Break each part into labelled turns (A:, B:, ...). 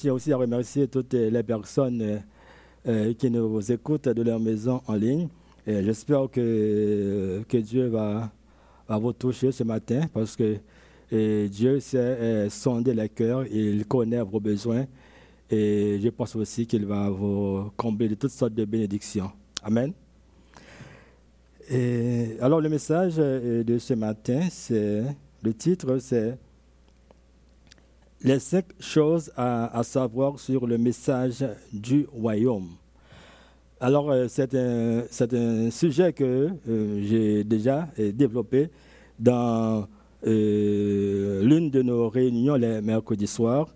A: tiens aussi à remercier toutes les personnes euh, euh, qui nous écoutent de leur maison en ligne. J'espère que, que Dieu va, va vous toucher ce matin parce que Dieu sait euh, sonder les cœurs, il connaît vos besoins et je pense aussi qu'il va vous combler de toutes sortes de bénédictions. Amen. Et alors le message de ce matin, c'est le titre, c'est les cinq choses à, savoir sur le message du royaume. Alors, euh, c'est un, sujet que euh, j'ai déjà euh, développé dans l'une de nos réunions les mercredis soirs.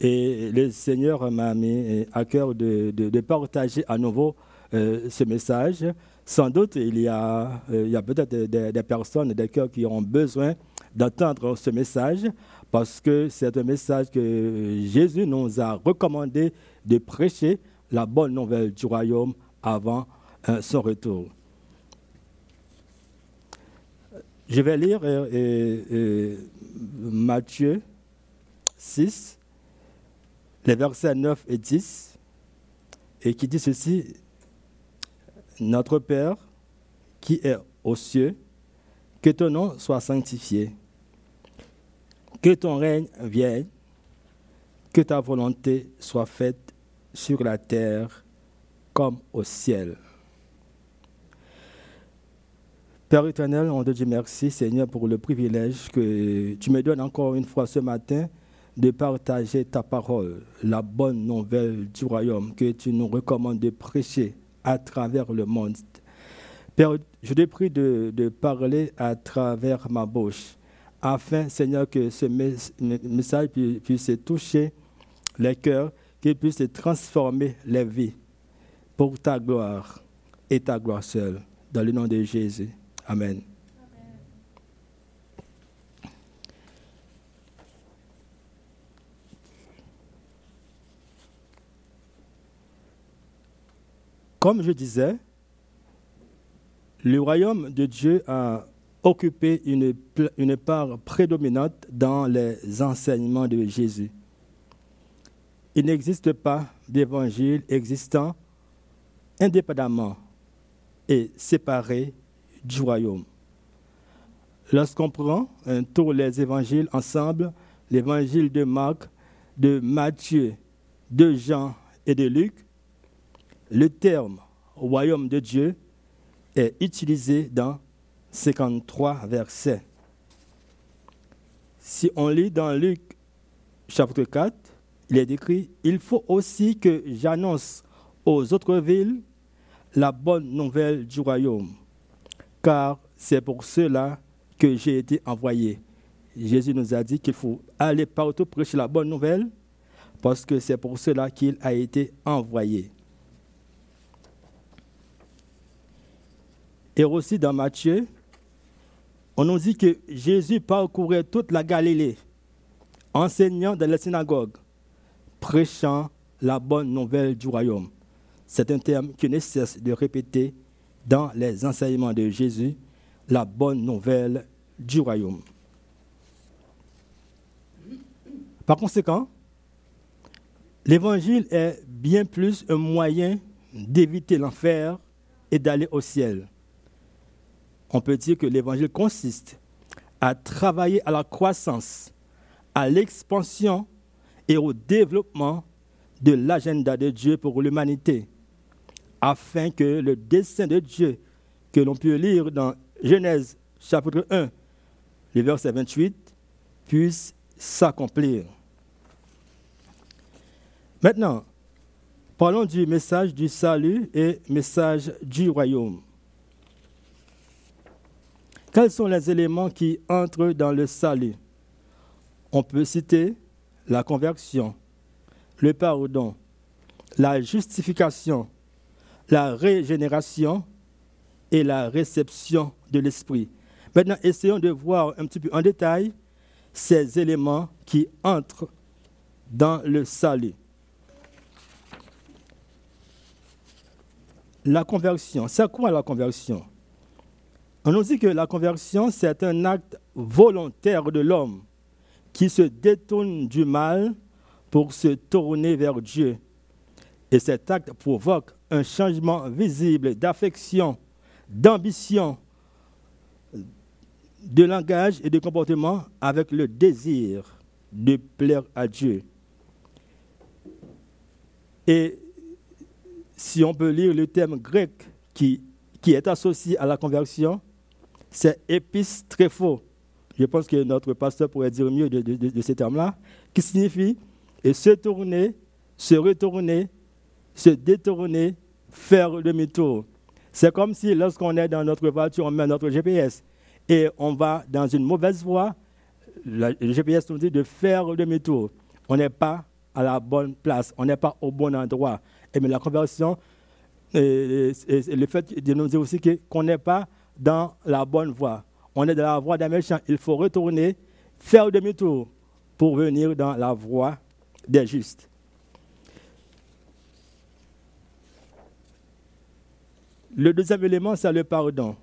A: Et le Seigneur m'a mis à cœur de, partager à nouveau ce message. Sans doute, il y a, peut-être des, des, personnes, des cœurs qui ont besoin d'entendre ce message parce que c'est un message que Jésus nous a recommandé de prêcher la bonne nouvelle du royaume avant euh, son retour. Je vais lire euh, Matthieu 6, les versets 9 et 10, et qui dit ceci, Notre Père qui est aux cieux, que ton nom soit sanctifié que ton règne vienne, que ta volonté soit faite sur la terre comme au ciel. Père éternel, on te dit merci Seigneur pour le privilège que tu me donnes encore une fois ce matin de partager ta parole, la bonne nouvelle du royaume que tu nous recommandes de prêcher à travers le monde. Père, je te prie de, de parler à travers ma bouche afin, Seigneur, que ce message puisse toucher les cœurs, qu'il puisse transformer les vies pour ta gloire et ta gloire seule. Dans le nom de Jésus. Amen. Comme je disais, le royaume de Dieu a occuper une, une part prédominante dans les enseignements de Jésus. Il n'existe pas d'évangile existant indépendamment et séparé du royaume. Lorsqu'on prend tous les évangiles ensemble, l'évangile de Marc, de Matthieu, de Jean et de Luc, le terme royaume de Dieu est utilisé dans 53 versets. Si on lit dans Luc chapitre 4, il est écrit, il faut aussi que j'annonce aux autres villes la bonne nouvelle du royaume, car c'est pour cela que j'ai été envoyé. Jésus nous a dit qu'il faut aller partout prêcher la bonne nouvelle, parce que c'est pour cela qu'il a été envoyé. Et aussi dans Matthieu on nous dit que Jésus parcourait toute la Galilée, enseignant dans les synagogues, prêchant la bonne nouvelle du royaume. C'est un terme qui ne cesse de répéter dans les enseignements de Jésus, la bonne nouvelle du royaume. Par conséquent, l'évangile est bien plus un moyen d'éviter l'enfer et d'aller au ciel on peut dire que l'évangile consiste à travailler à la croissance, à l'expansion et au développement de l'agenda de Dieu pour l'humanité, afin que le dessein de Dieu que l'on peut lire dans Genèse chapitre 1, le verset 28, puisse s'accomplir. Maintenant, parlons du message du salut et message du royaume. Quels sont les éléments qui entrent dans le salut? On peut citer la conversion, le pardon, la justification, la régénération et la réception de l'esprit. Maintenant, essayons de voir un petit peu en détail ces éléments qui entrent dans le salut. La conversion, c'est quoi la conversion? On nous dit que la conversion, c'est un acte volontaire de l'homme qui se détourne du mal pour se tourner vers Dieu. Et cet acte provoque un changement visible d'affection, d'ambition, de langage et de comportement avec le désir de plaire à Dieu. Et si on peut lire le terme grec qui, qui est associé à la conversion, c'est épistrépho. Je pense que notre pasteur pourrait dire mieux de ces termes-là, qui signifie se tourner, se retourner, se détourner, faire demi-tour. C'est comme si lorsqu'on est dans notre voiture, on met notre GPS et on va dans une mauvaise voie, le GPS nous dit de faire demi-tour. On n'est pas à la bonne place, on n'est pas au bon endroit. Et mais la conversion, et, le fait de nous dire aussi qu'on n'est pas dans la bonne voie. On est dans la voie d'un méchant. Il faut retourner, faire demi-tour pour venir dans la voie des justes. Le deuxième élément, c'est le pardon.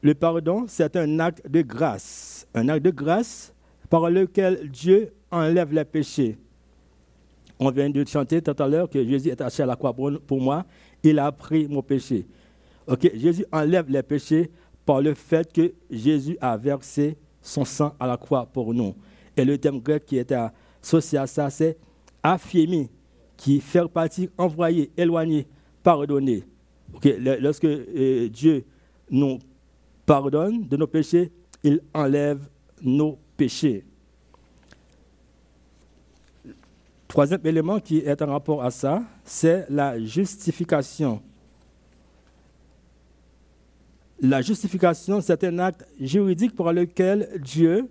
A: Le pardon, c'est un acte de grâce. Un acte de grâce par lequel Dieu enlève les péchés. On vient de chanter tout à l'heure que Jésus est attaché à la croix pour moi. Il a pris mon péché. Jésus enlève les péchés par le fait que Jésus a versé son sang à la croix pour nous. Et le thème grec qui était associé à ça, c'est affirmer, qui fait partie, envoyer, éloigner, pardonner. Ok, lorsque euh, Dieu nous pardonne de nos péchés, il enlève nos péchés. Troisième élément qui est en rapport à ça, c'est la justification. La justification, c'est un acte juridique par lequel Dieu,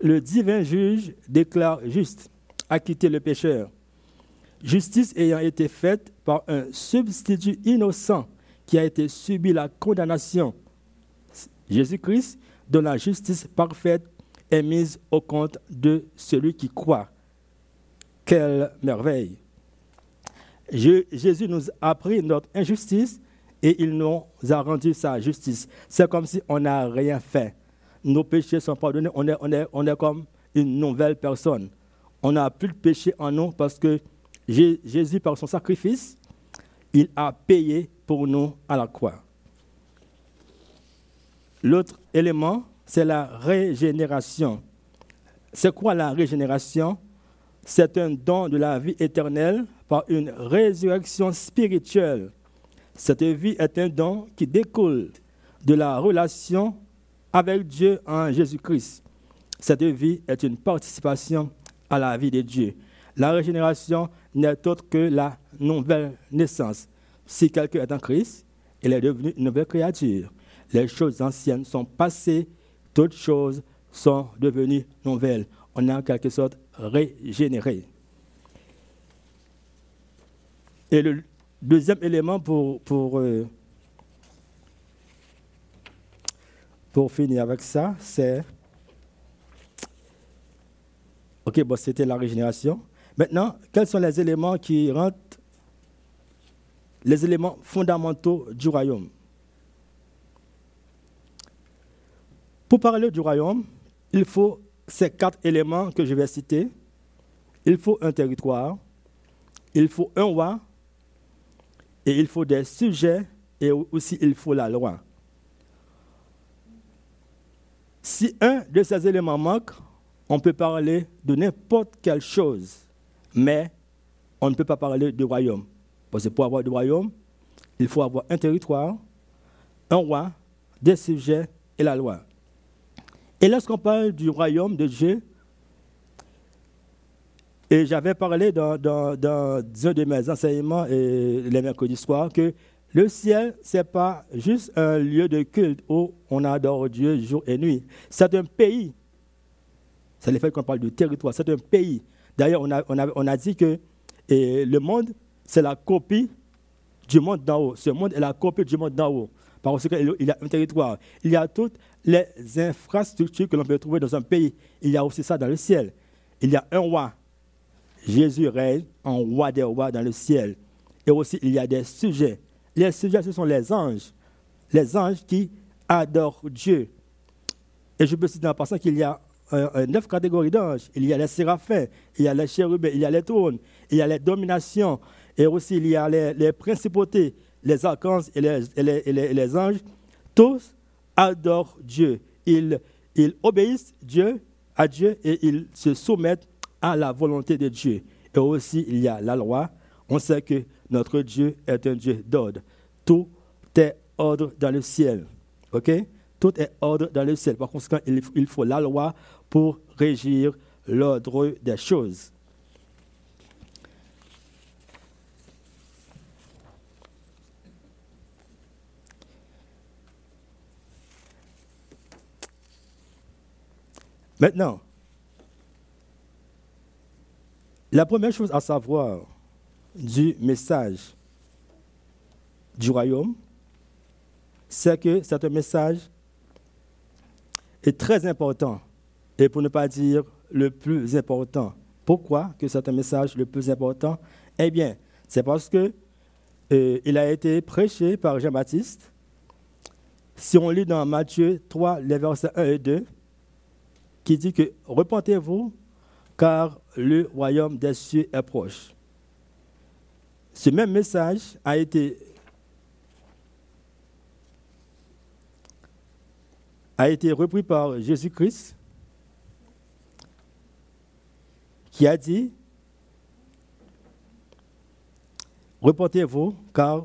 A: le divin juge, déclare juste, acquitter le pécheur. Justice ayant été faite par un substitut innocent qui a été subi la condamnation Jésus-Christ, dont la justice parfaite est mise au compte de celui qui croit. Quelle merveille! Jésus nous a pris notre injustice et il nous a rendu sa justice. C'est comme si on n'a rien fait. Nos péchés sont pardonnés. On est, comme une nouvelle personne. On n'a plus de péché en nous parce que Jésus, par son sacrifice, il a payé pour nous à la croix. L'autre élément, c'est la régénération. C'est quoi la régénération? C'est un don de la vie éternelle par une résurrection spirituelle. Cette vie est un don qui découle de la relation avec Dieu en Jésus-Christ. Cette vie est une participation à la vie de Dieu. La régénération n'est autre que la nouvelle naissance. Si quelqu'un est en Christ, il est devenu une nouvelle créature les choses anciennes sont passées, toutes choses sont devenues nouvelles. On est en quelque sorte régénéré. Et le deuxième élément pour, pour, euh, pour finir avec ça, c'est... Ok, bon, c'était la régénération. Maintenant, quels sont les éléments qui rentrent, les éléments fondamentaux du royaume? Pour parler du royaume, il faut ces quatre éléments que je vais citer. Il faut un territoire, il faut un roi, et il faut des sujets, et aussi il faut la loi. Si un de ces éléments manque, on peut parler de n'importe quelle chose, mais on ne peut pas parler du royaume. Parce que pour avoir du royaume, il faut avoir un territoire, un roi, des sujets et la loi. Et lorsqu'on parle du royaume de Dieu, et j'avais parlé dans, un de mes enseignements les mercredis soirs que le ciel, ce n'est pas juste un lieu de culte où on adore Dieu jour et nuit. C'est un pays. C'est le fait qu'on parle du territoire. C'est un pays. D'ailleurs, on a, on, a, on a, dit que le monde, c'est la copie du monde d'en haut. Ce monde est la copie du monde d'en haut. Parce qu'il y a un territoire. Il y a toutes les infrastructures que l'on peut trouver dans un pays. Il y a aussi ça dans le ciel. Il y a un roi. Jésus règne en roi des rois dans le ciel. Et aussi, il y a des sujets. Les sujets, ce sont les anges. Les anges qui adorent Dieu. Et je peux citer en passant qu'il y a neuf catégories d'anges. Il y a les séraphins, il y a les chérubins, il y a les trônes, il y a les dominations, et aussi il y a les, principautés, les archanges et les, anges. Tous adorent Dieu. Ils, ils obéissent Dieu, à Dieu et ils se soumettent à la volonté de Dieu. Et aussi, il y a la loi. On sait que notre Dieu est un Dieu d'ordre. Tout est ordre dans le ciel. OK? Tout est ordre dans le ciel. Par conséquent, il faut la loi pour régir l'ordre des choses. Maintenant, la première chose à savoir du message du royaume, c'est que c'est un message est très important, et pour ne pas dire le plus important. Pourquoi que c'est un message le plus important? Eh bien, c'est parce que euh, il a été prêché par Jean-Baptiste. Si on lit dans Matthieu 3, les versets 1 et 2, qui dit que repentez-vous car le royaume des cieux est proche. Ce même message a été, repris par Jésus-Christ qui a dit, Repentez-vous car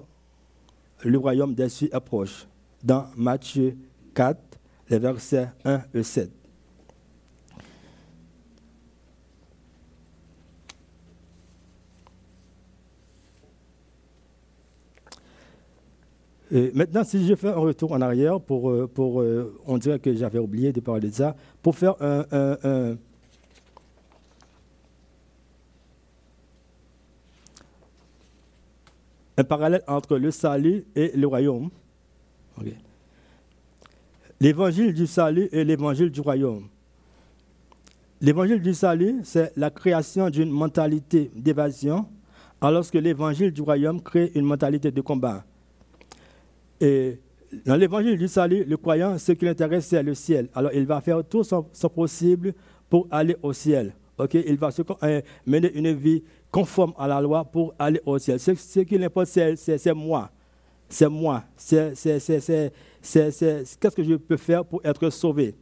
A: le royaume des cieux est proche, dans Matthieu 4, les versets 1 et 7. Maintenant, si je fais un retour en arrière, pour, euh, pour, euh, on dirait que j'avais oublié de parler de ça, pour faire un, un, parallèle entre le salut et le royaume. L'évangile du salut et l'évangile du royaume. L'évangile du salut, c'est la création d'une mentalité d'évasion, alors que l'évangile du royaume crée une mentalité de combat. Et dans l'évangile du salut, le croyant, ce qui l'intéresse, c'est le ciel. Alors, il va faire tout son, possible pour aller au ciel. Ok, Il va euh, mener une vie conforme à la loi pour aller au ciel. Ce, ce qui l'importe, c'est moi. C'est moi. C'est qu'est-ce que je peux faire pour être sauvé?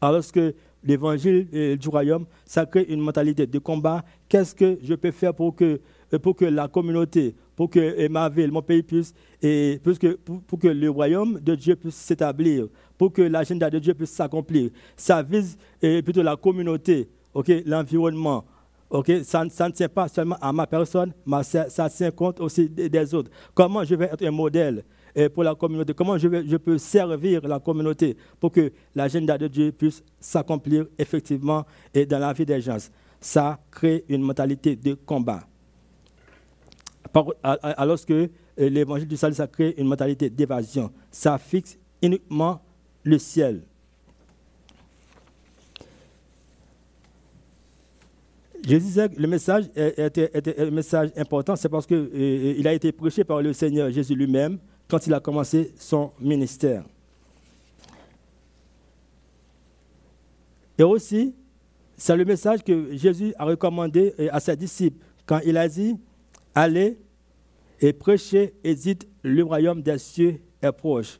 A: Alors que l'évangile euh, du royaume, ça crée une mentalité de combat. Qu'est-ce que je peux faire pour que, pour que la communauté, pour que ma ville, mon pays puisse, et pour, que, pour, que le royaume de Dieu puisse s'établir, pour que l'agenda de Dieu puisse s'accomplir. Ça vise plutôt la communauté, l'environnement. Ça, ça, ne tient pas seulement à ma personne, mais ça, tient compte aussi des, autres. Comment je vais être un modèle pour la communauté? Comment je, je peux servir la communauté pour que l'agenda de Dieu puisse s'accomplir effectivement et dans la vie des gens? Ça crée une mentalité de combat alors que euh, l'évangile du salut, ça crée une mentalité d'évasion. Ça fixe uniquement le ciel. Je disais que le message était, un message important, c'est parce qu'il euh, a été prêché par le Seigneur Jésus lui-même quand il a commencé son ministère. Et aussi, c'est le message que Jésus a recommandé euh, à ses disciples quand il a dit Allez et prêchez et dites le royaume des cieux est proche.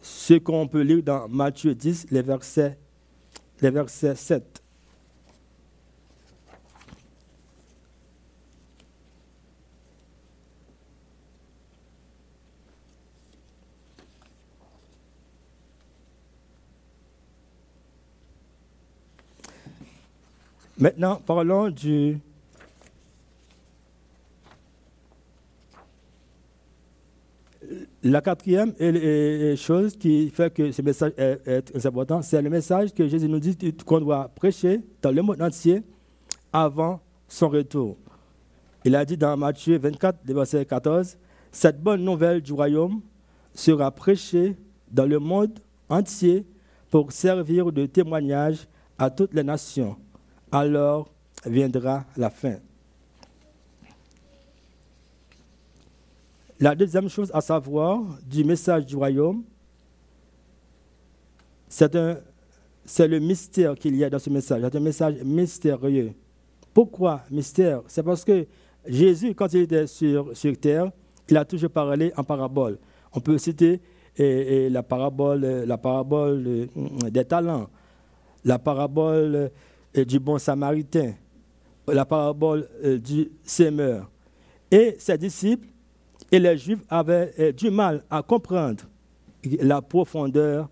A: Ce qu'on peut lire dans Matthieu 10, les versets, les versets 7. Maintenant, parlons du, La quatrième chose qui fait que ce message est, très important, c'est le message que Jésus nous dit qu'on doit prêcher dans le monde entier avant son retour. Il a dit dans Matthieu 24, verset 14, Cette bonne nouvelle du royaume sera prêchée dans le monde entier pour servir de témoignage à toutes les nations. Alors viendra la fin. La deuxième chose à savoir du message du royaume, c'est un, c'est le mystère qu'il y a dans ce message. C'est un message mystérieux. Pourquoi mystère? C'est parce que Jésus, quand il était sur, sur terre, il a toujours parlé en parabole. On peut citer et, la parabole, la parabole euh, des talents, la parabole euh, du bon samaritain, la parabole du semeur. Et ses disciples et les Juifs avaient du mal à comprendre la profondeur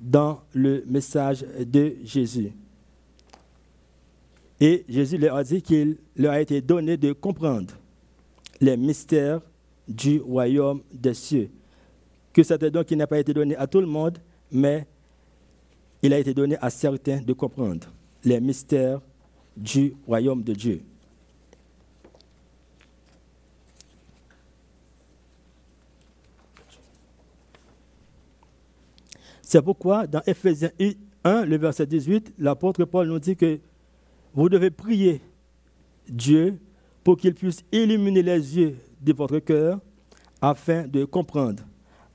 A: dans le message de Jésus. Et Jésus leur a dit qu'il leur a été donné de comprendre les mystères du royaume des cieux. Que c'est un don qui n'a pas été donné à tout le monde, mais il a été donné à certains de comprendre les mystères du royaume de Dieu. C'est pourquoi dans Ephésiens 1, le verset 18, l'apôtre Paul nous dit que vous devez prier Dieu pour qu'il puisse illuminer les yeux de votre cœur afin de comprendre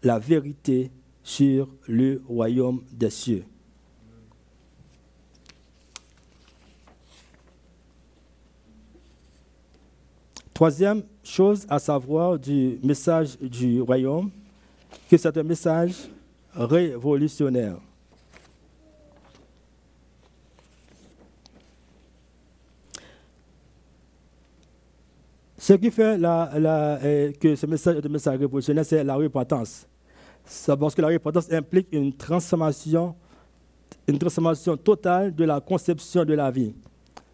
A: la vérité sur le royaume des cieux. Troisième chose à savoir du message du royaume, que c'est un message révolutionnaire. Ce qui fait euh, que ce message est un message révolutionnaire, c'est la repentance. Parce que la repentance implique une transformation, une transformation totale de la conception de la vie.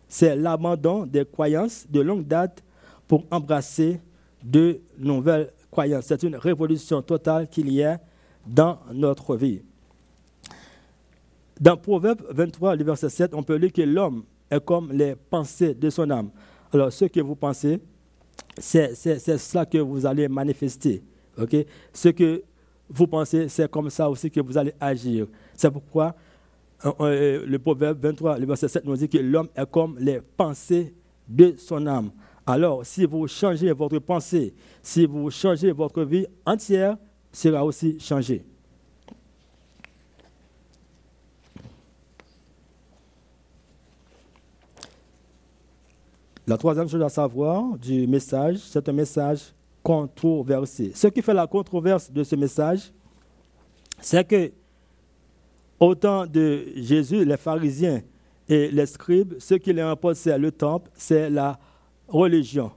A: C'est l'abandon des croyances de longue date pour embrasser de nouvelles croyances. C'est une révolution totale qu'il y a dans notre vie. Dans Proverbe 23, le verset 7, on peut lire que l'homme est comme les pensées de son âme. Alors, ce que vous pensez, c'est cela que vous allez manifester. ok? Ce que vous pensez, c'est comme ça aussi que vous allez agir. C'est pourquoi euh, euh, le Proverbe 23, le verset 7 nous dit que l'homme est comme les pensées de son âme. Alors, si vous changez votre pensée, si vous changez votre vie entière, sera aussi changé. La troisième chose à savoir du message, c'est un message controversé. Ce qui fait la controverse de ce message, c'est que au temps de Jésus, les pharisiens et les scribes, ce qui les importe, c'est le temple, c'est la religion.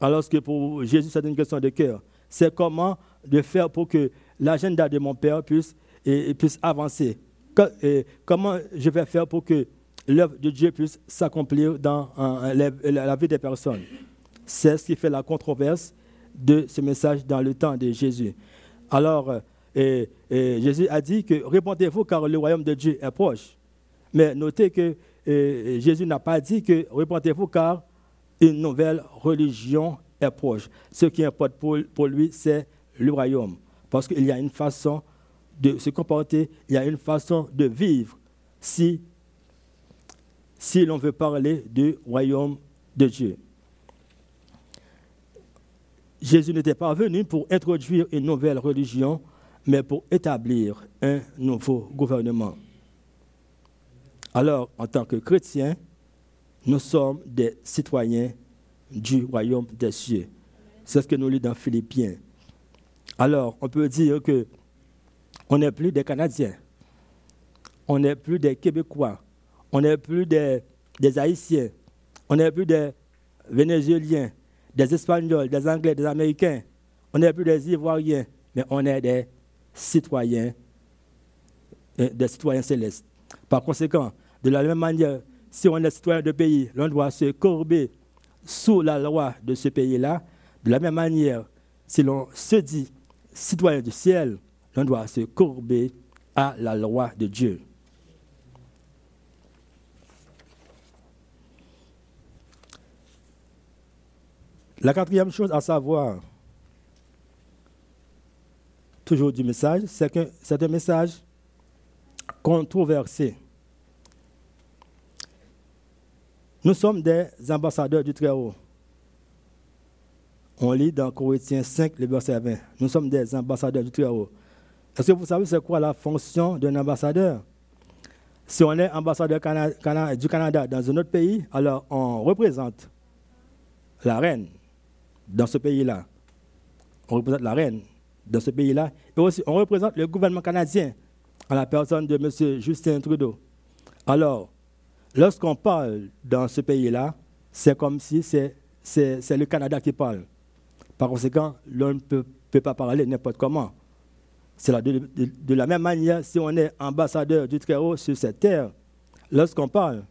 A: Alors que pour Jésus, c'est une question de cœur. C'est comment de faire pour que l'agenda de mon Père puisse, et, puisse avancer. comment je vais faire pour que l'œuvre de Dieu puisse s'accomplir dans la, vie des personnes? C'est ce qui fait la controverse de ce message dans le temps de Jésus. Alors, euh, Jésus a dit que répondez-vous car le royaume de Dieu est proche. Mais notez que Jésus n'a pas dit que répondez-vous car une nouvelle religion est proche. Ce qui importe pour lui, c'est le royaume. Parce qu'il y a une façon de se comporter, il y a une façon de vivre si, l'on veut parler du royaume de Dieu. Jésus n'était pas venu pour introduire une nouvelle religion, mais pour établir un nouveau gouvernement. Alors, en tant que chrétiens, nous sommes des citoyens du royaume des cieux. C'est ce que nous lisons dans Philippiens. Alors, on peut dire que on n'est plus des Canadiens, on n'est plus des Québécois, on n'est plus des, Haïtiens, on n'est plus des Vénézuéliens, des Espagnols, des Anglais, des Américains, on n'est plus des Ivoiriens, mais on est des citoyens, euh, des citoyens célestes. Par conséquent, de la même manière, si on est citoyen de pays, l'on doit se courber sous la loi de ce pays-là. De la même manière, si l'on se dit citoyen du ciel, l'on doit se courber à la loi de Dieu. La quatrième chose à savoir, toujours du message, c'est que c'est un message controversé. Nous sommes des ambassadeurs du Très-Haut. On lit dans Corinthiens 5, le verset 20. Nous sommes des ambassadeurs du Très-Haut. Est-ce que vous savez c'est quoi la fonction d'un ambassadeur? Si on est ambassadeur du Canada dans un autre pays, alors on représente la reine dans ce pays-là. On représente la reine dans ce pays-là. Et aussi, on représente le gouvernement canadien à la personne de M. Justin Trudeau. Alors, lorsqu'on parle dans ce pays-là, c'est comme si c'est, le Canada qui parle. Par conséquent, l'on ne peut, pas parler n'importe comment. C'est de, de, la même manière, si on est ambassadeur du Très-Haut sur cette terre, lorsqu'on parle,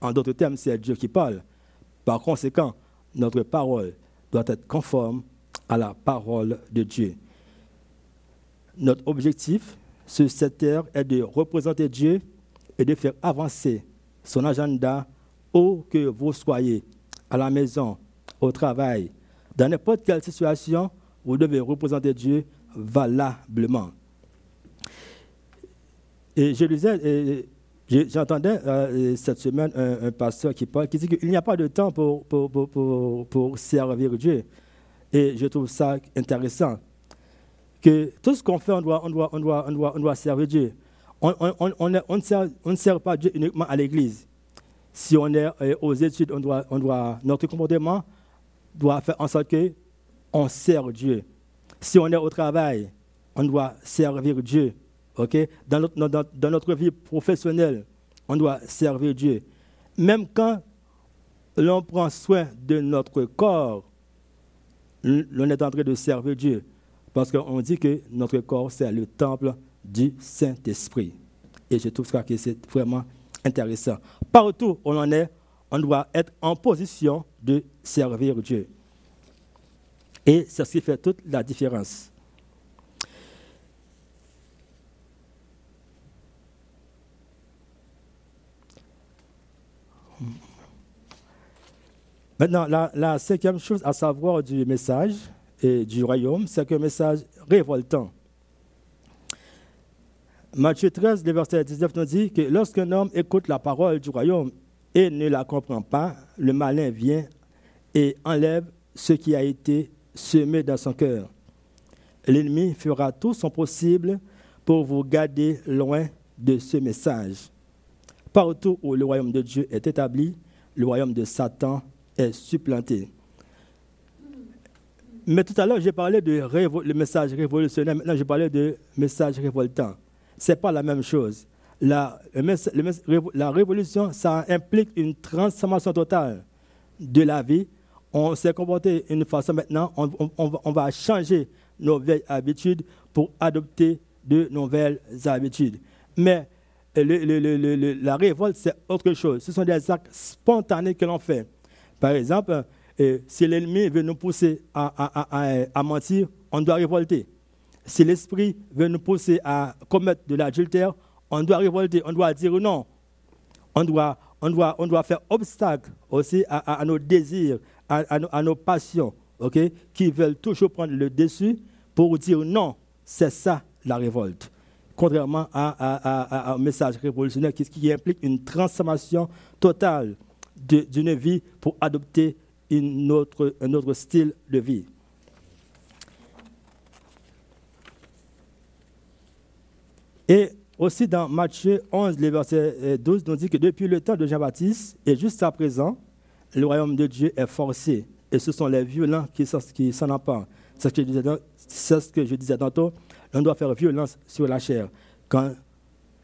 A: en d'autres termes, c'est Dieu qui parle. Par conséquent, notre parole doit être conforme à la parole de Dieu. Notre objectif sur cette terre est de représenter Dieu et de faire avancer son agenda où que vous soyez, à la maison, au travail, dans n'importe quelle situation, vous devez représenter Dieu valablement. Et je disais, j'entendais euh, cette semaine un, pasteur qui parle, qui dit qu'il n'y a pas de temps pour, pour, pour, pour, servir Dieu. Et je trouve ça intéressant. Que tout ce qu'on fait, on doit, on, doit, on, doit, on, doit, on doit servir Dieu. On, on, on, ne sert, on, ne sert, pas Dieu uniquement à l'église. Si on est euh, aux études, on doit, on doit, notre comportement doit faire en sorte qu'on sert Dieu. Si on est au travail, on doit servir Dieu. Okay? Dans, notre, dans, notre vie professionnelle, on doit servir Dieu. Même quand l'on prend soin de notre corps, l'on est en train de servir Dieu. Parce qu'on dit que notre corps, c'est le temple du Saint-Esprit. Et je trouve que c'est vraiment intéressant. Partout où l'on est, on doit être en position de servir Dieu. Et c'est ce qui fait toute la différence. Maintenant, la, cinquième chose à savoir du message et du royaume, c'est qu'un message révoltant. Matthieu 13, le verset 19 nous dit que lorsqu'un homme écoute la parole du royaume et ne la comprend pas, le malin vient et enlève ce qui a été semé dans son cœur. L'ennemi fera tout son possible pour vous garder loin de ce message. Partout où le royaume de Dieu est établi, le royaume de Satan est supplanté. Mais tout à l'heure, j'ai parlé de le message révolutionnaire. Maintenant, je parlais de message révoltant. Ce n'est pas la même chose. La, la révolution, ça implique une transformation totale de la vie. On s'est comporté d'une façon maintenant, on, va changer nos vieilles habitudes pour adopter de nouvelles habitudes. Mais la révolte, c'est autre chose. Ce sont des actes spontanés que l'on fait. Par exemple, euh, si l'ennemi veut nous pousser à, mentir, on doit révolter. Si l'esprit veut nous pousser à commettre de l'adultère, on doit révolter, on doit dire non. On doit, faire obstacle aussi à, nos désirs, à, nos, passions, qui veulent toujours prendre le dessus pour dire non. C'est ça la révolte contrairement à, un message révolutionnaire qui, implique une transformation totale d'une vie pour adopter un autre style de vie. Et aussi dans Matthieu 11, le verset 12, nous dit que depuis le temps de Jean-Baptiste et jusqu'à présent, le royaume de Dieu est forcé. Et ce sont les violents qui s'en emparent. C'est ce que je disais tantôt on doit faire violence sur la chair quand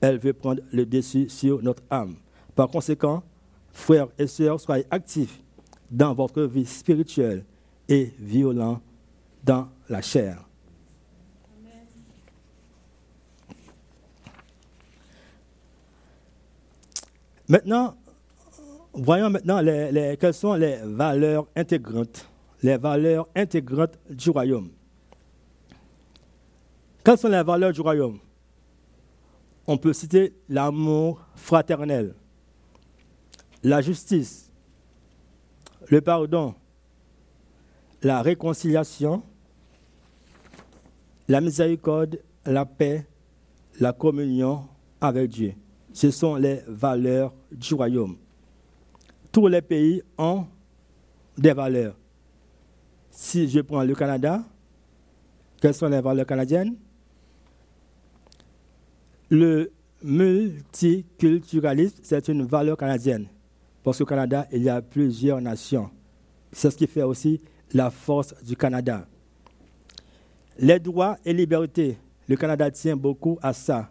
A: elle veut prendre le dessus sur notre âme. Par conséquent, frères et sœurs, soyez actifs dans votre vie spirituelle et violents dans la chair. Maintenant, voyons maintenant les, quelles sont les valeurs intégrantes, les valeurs intégrantes du royaume. Quelles sont les valeurs du royaume? On peut citer l'amour fraternel, la justice, le pardon, la réconciliation, la miséricorde, la paix, la communion avec Dieu. Ce sont les valeurs du royaume. Tous les pays ont des valeurs. Si je prends le Canada, quelles sont les valeurs canadiennes? Le multiculturalisme, c'est une valeur canadienne. Parce qu'au Canada, il y a plusieurs nations. C'est ce qui fait aussi la force du Canada. Les droits et libertés, le Canada tient beaucoup à ça.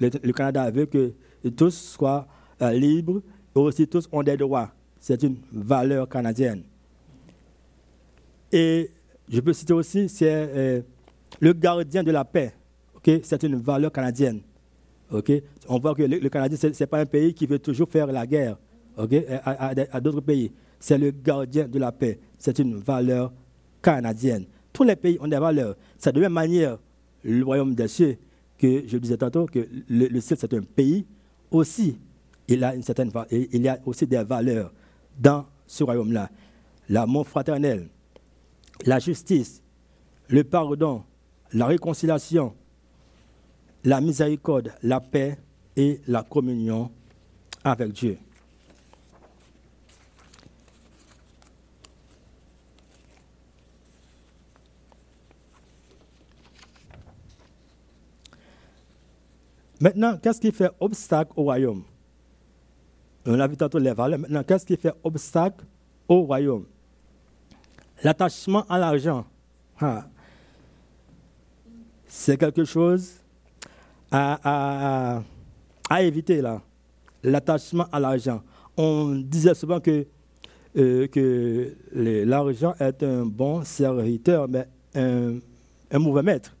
A: Le, Canada veut que tous soient euh, libres et aussi tous ont des droits. C'est une valeur canadienne. Et je peux citer aussi, c'est euh, le gardien de la paix. C'est une valeur canadienne. On voit que le, Canada, ce n'est pas un pays qui veut toujours faire la guerre à, d'autres pays. C'est le gardien de la paix. C'est une valeur canadienne. Tous les pays ont des valeurs. C'est de la même manière le royaume des cieux, que je disais tantôt, que le, ciel, c'est un pays, aussi, il, il y a aussi des valeurs dans ce royaume-là. L'amour fraternel, la justice, le pardon, la réconciliation, la miséricorde, la paix et la communion avec Dieu. Maintenant, qu'est-ce qui fait obstacle au royaume? On a vu tantôt les valeurs. Maintenant, qu'est-ce qui fait obstacle au royaume? L'attachement à l'argent. C'est quelque chose à, éviter là. L'attachement à l'argent. On disait souvent que, euh, que l'argent est un bon serviteur, mais un, un mauvais maître.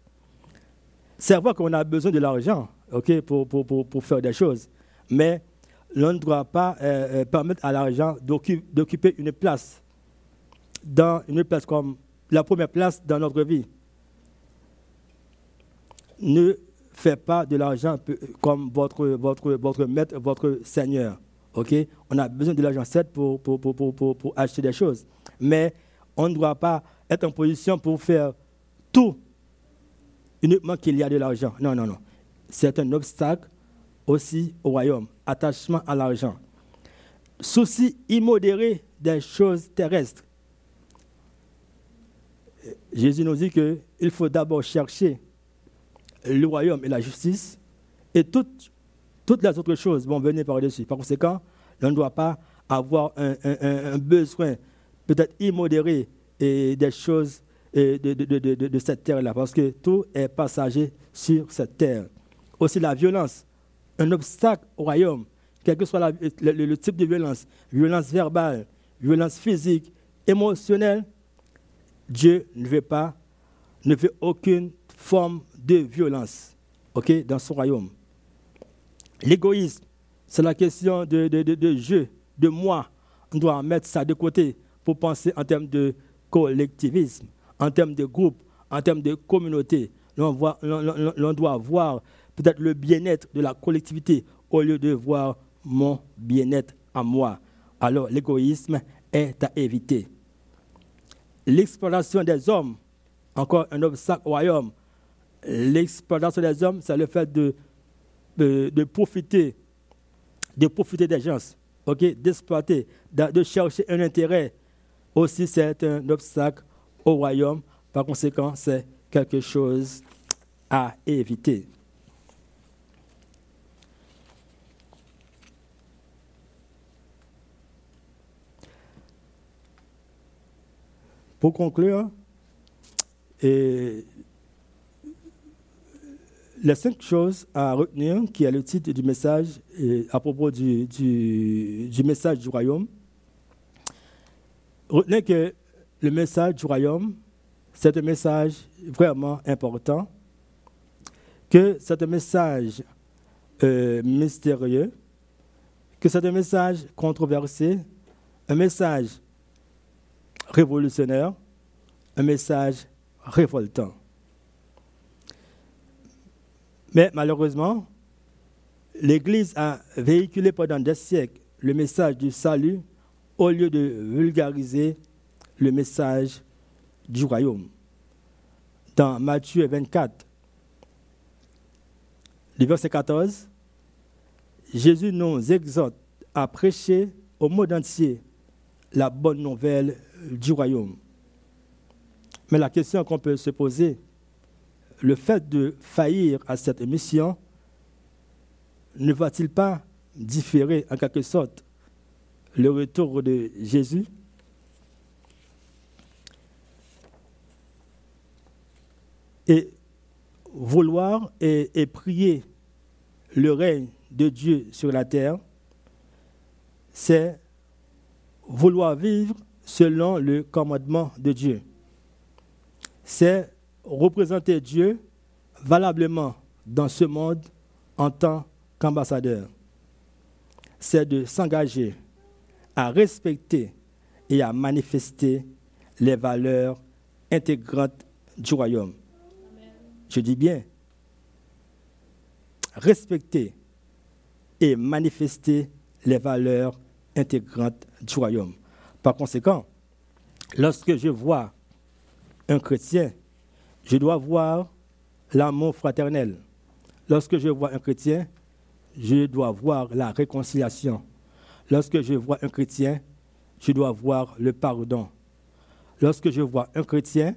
A: C'est vrai qu'on a besoin de l'argent ok, pour, faire des choses, mais l'on ne doit pas euh, euh, permettre à l'argent d'occuper une place, dans une place comme la première place dans notre vie. Ne faites pas de l'argent comme votre, maître, votre seigneur. ok? On a besoin de l'argent, certes, pour, pour acheter des choses, mais on ne doit pas être en position pour faire tout uniquement qu'il y a de l'argent. Non, non, non. C'est un obstacle aussi au royaume. Attachement à l'argent. Souci immodéré des choses terrestres. Jésus nous dit qu'il faut d'abord chercher le royaume et la justice, et toutes, toutes les autres choses vont venir par-dessus. Par conséquent, on ne doit pas avoir un, besoin peut-être immodéré des choses de cette terre-là, parce que tout est passager sur cette terre. Aussi la violence, un obstacle au royaume, quel que soit le, type de violence, violence verbale, violence physique, émotionnelle, Dieu ne veut pas, ne veut aucune forme de violence dans son royaume. L'égoïsme, c'est la question de, de, de, je, de moi. On doit mettre ça de côté pour penser en termes de collectivisme, en termes de groupe, en termes de communauté. L'on doit voir peut-être le bien-être de la collectivité au lieu de voir mon bien-être à moi. Alors l'égoïsme est à éviter. L'exploitation des hommes, encore un obstacle au royaume. L'exploitation des hommes, c'est le fait de, de, profiter, de profiter des gens, d'exploiter, de, chercher un intérêt. Aussi, c'est un obstacle au royaume. Par conséquent, c'est quelque chose à éviter. Pour conclure, les cinq choses à retenir, qui est le titre du message à propos du, du, message du royaume. Retenez que le message du royaume, c'est un message vraiment important, que c'est un message euh, mystérieux, que c'est un message controversé, un message révolutionnaire, un message révoltant. Mais malheureusement, l'Église a véhiculé pendant des siècles le message du salut au lieu de vulgariser le message du royaume. Dans Matthieu 24, le verset 14, Jésus nous exhorte à prêcher au monde entier la bonne nouvelle du royaume. Mais la question qu'on peut se poser, le fait de faillir à cette mission ne va-t-il pas différer en quelque sorte le retour de Jésus? Et vouloir et, prier le règne de Dieu sur la terre, c'est vouloir vivre selon le commandement de Dieu. C'est représenter Dieu valablement dans ce monde en tant qu'ambassadeur. C'est de s'engager à respecter et à manifester les valeurs intégrantes du royaume. Je dis bien, respecter et manifester les valeurs intégrantes du royaume. Par conséquent, lorsque je vois un chrétien, je dois voir l'amour fraternel. Lorsque je vois un chrétien, je dois voir la réconciliation. Lorsque je vois un chrétien, je dois voir le pardon. Lorsque je vois un chrétien,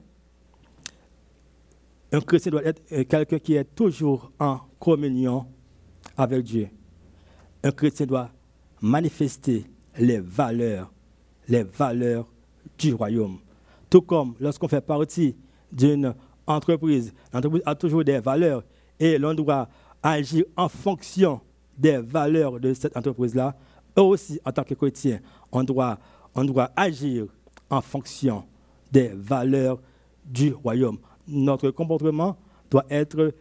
A: un chrétien doit être euh, quelqu'un qui est toujours en communion avec Dieu. Un chrétien doit manifester les valeurs, les valeurs du royaume. Tout comme lorsqu'on fait partie d'une entreprise, l'entreprise a toujours des valeurs et l'on doit agir en fonction des valeurs de cette entreprise-là. Aussi, en tant que chrétien, on doit, on doit agir en fonction des valeurs du royaume. Notre comportement doit être euh,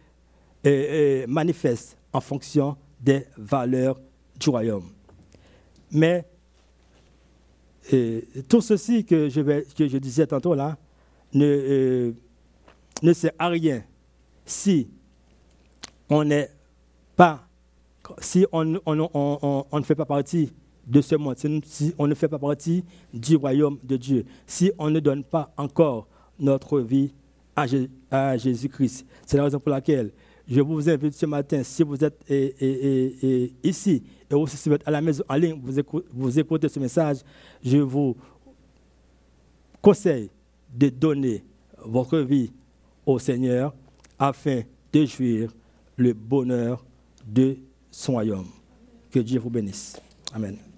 A: euh, manifeste en fonction des valeurs du royaume. Mais euh, tout ceci que je, disais tantôt là ne, ne sert à rien si on ne fait pas partie de ce monde, si on ne fait pas partie du royaume de Dieu, si on ne donne pas encore notre vie à, Jésus-Christ. C'est la raison pour laquelle je vous invite ce matin, si vous êtes ici si vous êtes à la maison en ligne, vous vous écoutez ce message, je vous conseille de donner votre vie au Seigneur afin de jouir le bonheur de son royaume. Que Dieu vous bénisse. Amen.